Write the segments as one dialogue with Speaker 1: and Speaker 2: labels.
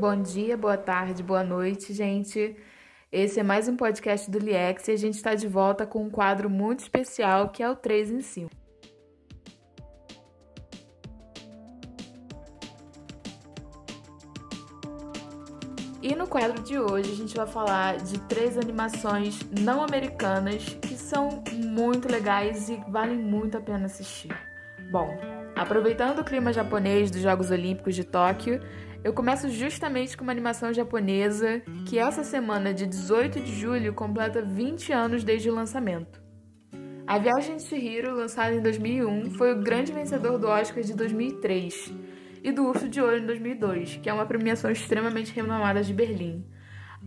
Speaker 1: Bom dia, boa tarde, boa noite, gente. Esse é mais um podcast do Liex e a gente está de volta com um quadro muito especial que é o 3 em 5. E no quadro de hoje a gente vai falar de três animações não americanas que são muito legais e valem muito a pena assistir. Bom, aproveitando o clima japonês dos Jogos Olímpicos de Tóquio, eu começo justamente com uma animação japonesa que essa semana de 18 de julho completa 20 anos desde o lançamento. A Viagem de Chihiro, lançada em 2001, foi o grande vencedor do Oscar de 2003 e do Urso de Ouro em 2002, que é uma premiação extremamente renomada de Berlim.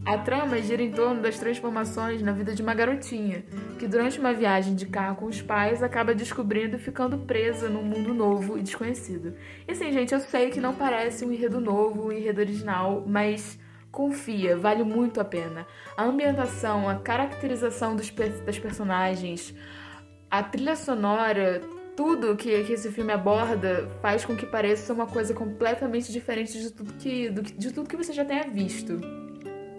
Speaker 1: A trama gira em torno das transformações na vida de uma garotinha, que durante uma viagem de carro com os pais acaba descobrindo e ficando presa num mundo novo e desconhecido. E assim, gente, eu sei que não parece um enredo novo, um enredo original, mas confia, vale muito a pena. A ambientação, a caracterização dos, das personagens, a trilha sonora, tudo que, que esse filme aborda faz com que pareça uma coisa completamente diferente de tudo que, do, de tudo que você já tenha visto.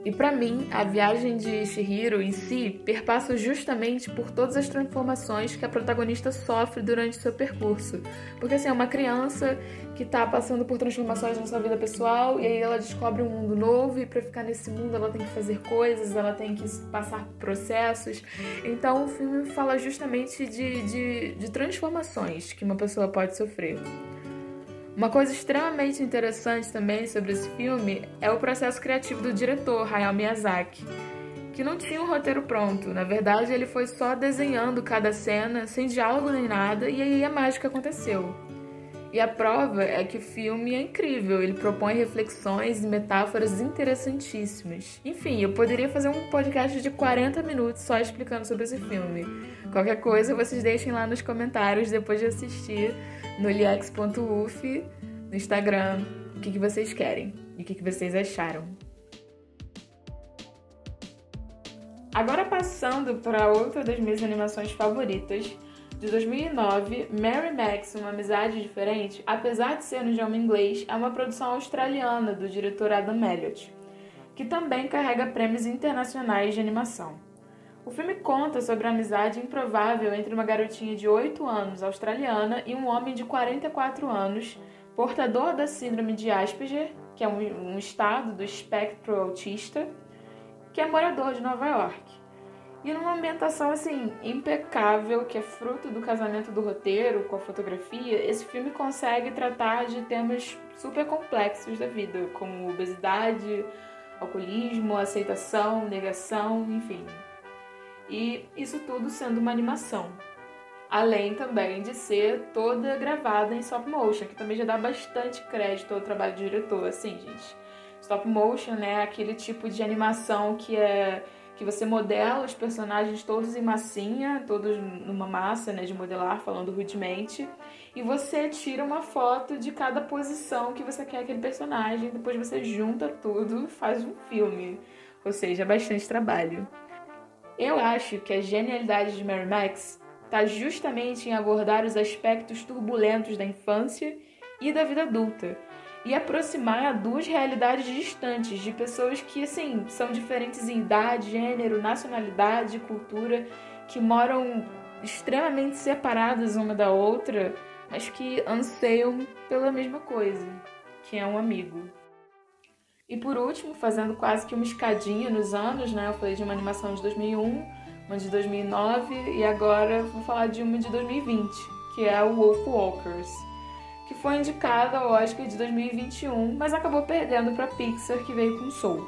Speaker 1: E para mim, a viagem de Shihiro em si perpassa justamente por todas as transformações que a protagonista sofre durante seu percurso. Porque assim, é uma criança que tá passando por transformações na sua vida pessoal e aí ela descobre um mundo novo e para ficar nesse mundo ela tem que fazer coisas, ela tem que passar por processos. Então o filme fala justamente de, de, de transformações que uma pessoa pode sofrer. Uma coisa extremamente interessante também sobre esse filme é o processo criativo do diretor, Hayao Miyazaki, que não tinha um roteiro pronto. Na verdade, ele foi só desenhando cada cena, sem diálogo nem nada, e aí a mágica aconteceu. E a prova é que o filme é incrível, ele propõe reflexões e metáforas interessantíssimas. Enfim, eu poderia fazer um podcast de 40 minutos só explicando sobre esse filme. Qualquer coisa, vocês deixem lá nos comentários depois de assistir no liex.uf, no Instagram, o que, que vocês querem e o que, que vocês acharam. Agora passando para outra das minhas animações favoritas, de 2009, Mary Max, Uma Amizade Diferente, apesar de ser no idioma inglês, é uma produção australiana do diretor Adam Elliott, que também carrega prêmios internacionais de animação. O filme conta sobre a amizade improvável entre uma garotinha de 8 anos australiana e um homem de 44 anos, portador da síndrome de Asperger, que é um, estado do espectro autista, que é morador de Nova York. E numa ambientação assim impecável, que é fruto do casamento do roteiro com a fotografia, esse filme consegue tratar de temas super complexos da vida, como obesidade, alcoolismo, aceitação, negação, enfim, e isso tudo sendo uma animação. Além também de ser toda gravada em stop motion, que também já dá bastante crédito ao trabalho do diretor, assim, gente. Stop motion é aquele tipo de animação que é que você modela os personagens todos em massinha, todos numa massa, né, de modelar, falando rudemente, e você tira uma foto de cada posição que você quer aquele personagem, depois você junta tudo e faz um filme. Ou seja, é bastante trabalho. Eu acho que a genialidade de Mary Max está justamente em abordar os aspectos turbulentos da infância e da vida adulta e aproximar duas realidades distantes de pessoas que, assim, são diferentes em idade, gênero, nacionalidade, cultura, que moram extremamente separadas uma da outra, mas que anseiam pela mesma coisa, que é um amigo. E por último, fazendo quase que uma escadinha nos anos, né? Eu falei de uma animação de 2001, uma de 2009 e agora vou falar de uma de 2020, que é o Wolf Walkers, que foi indicada ao Oscar de 2021, mas acabou perdendo para Pixar, que veio com Soul.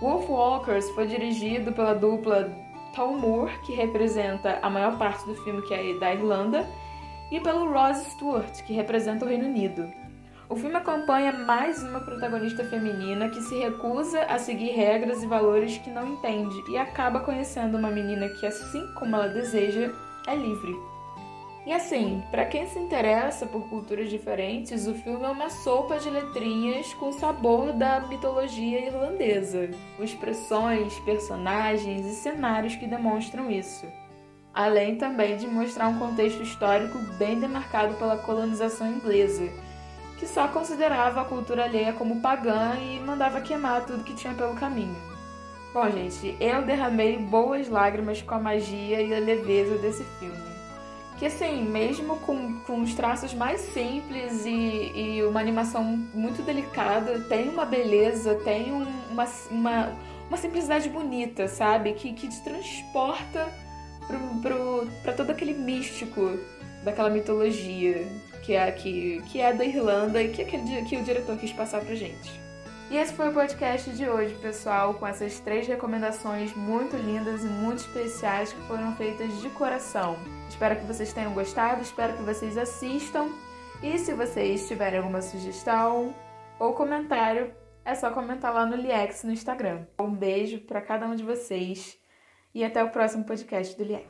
Speaker 1: Wolf Walkers foi dirigido pela dupla Tom Moore, que representa a maior parte do filme que é da Irlanda, e pelo Ross Stewart, que representa o Reino Unido. O filme acompanha mais uma protagonista feminina que se recusa a seguir regras e valores que não entende e acaba conhecendo uma menina que, assim como ela deseja, é livre. E assim, para quem se interessa por culturas diferentes, o filme é uma sopa de letrinhas com sabor da mitologia irlandesa, com expressões, personagens e cenários que demonstram isso. Além também de mostrar um contexto histórico bem demarcado pela colonização inglesa que só considerava a cultura alheia como pagã e mandava queimar tudo que tinha pelo caminho. Bom, gente, eu derramei boas lágrimas com a magia e a leveza desse filme. Que assim, mesmo com, com os traços mais simples e, e uma animação muito delicada, tem uma beleza, tem um, uma, uma, uma simplicidade bonita, sabe? Que, que te transporta pra todo aquele místico daquela mitologia que é, que, que é da Irlanda e que, aquele, que o diretor quis passar pra gente. E esse foi o podcast de hoje, pessoal, com essas três recomendações muito lindas e muito especiais que foram feitas de coração. Espero que vocês tenham gostado, espero que vocês assistam. E se vocês tiverem alguma sugestão ou comentário, é só comentar lá no Liex no Instagram. Um beijo para cada um de vocês e até o próximo podcast do Liex.